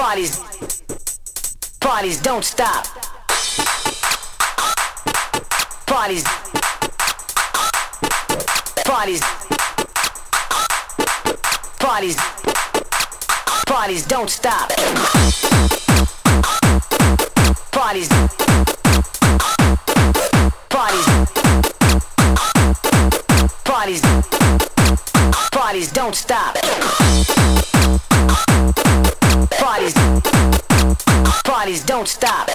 Parties. Parties don't stop. Parties. Parties. Parties. Parties don't stop. Parties. Parties. Parties. Parties don't stop. Parties. Parties don't stop.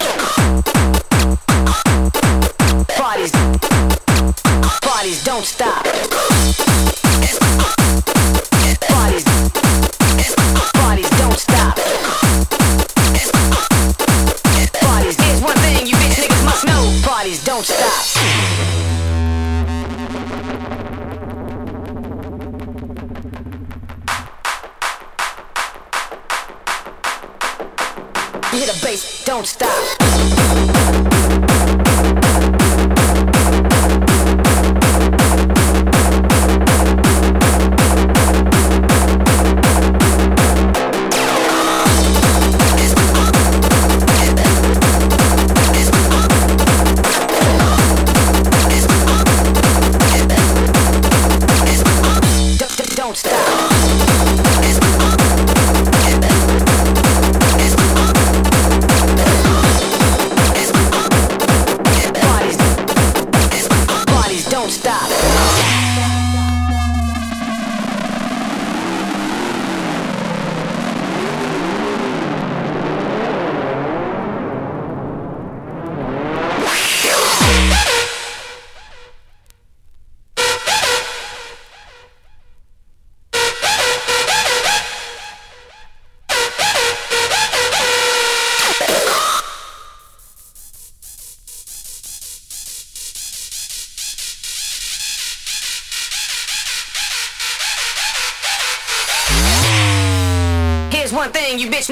Parties. Parties don't stop. Parties. Parties don't stop. Parties. Here's one thing you bitch niggas must know. Parties don't stop. Don't stop.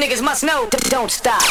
Niggas must know. Don't stop.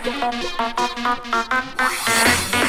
Thank you.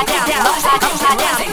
Up, upside down, down, upside down,